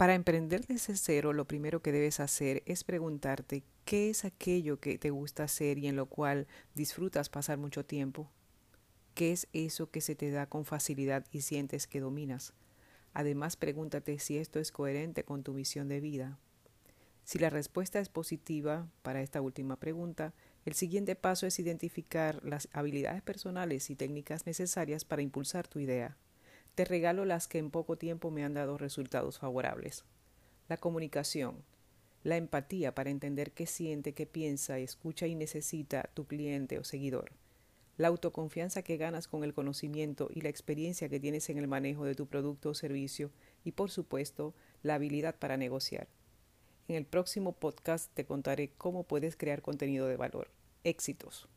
Para emprender desde cero, lo primero que debes hacer es preguntarte qué es aquello que te gusta hacer y en lo cual disfrutas pasar mucho tiempo. ¿Qué es eso que se te da con facilidad y sientes que dominas? Además, pregúntate si esto es coherente con tu visión de vida. Si la respuesta es positiva para esta última pregunta, el siguiente paso es identificar las habilidades personales y técnicas necesarias para impulsar tu idea. Te regalo las que en poco tiempo me han dado resultados favorables. La comunicación, la empatía para entender qué siente, qué piensa, escucha y necesita tu cliente o seguidor. La autoconfianza que ganas con el conocimiento y la experiencia que tienes en el manejo de tu producto o servicio y por supuesto la habilidad para negociar. En el próximo podcast te contaré cómo puedes crear contenido de valor. Éxitos.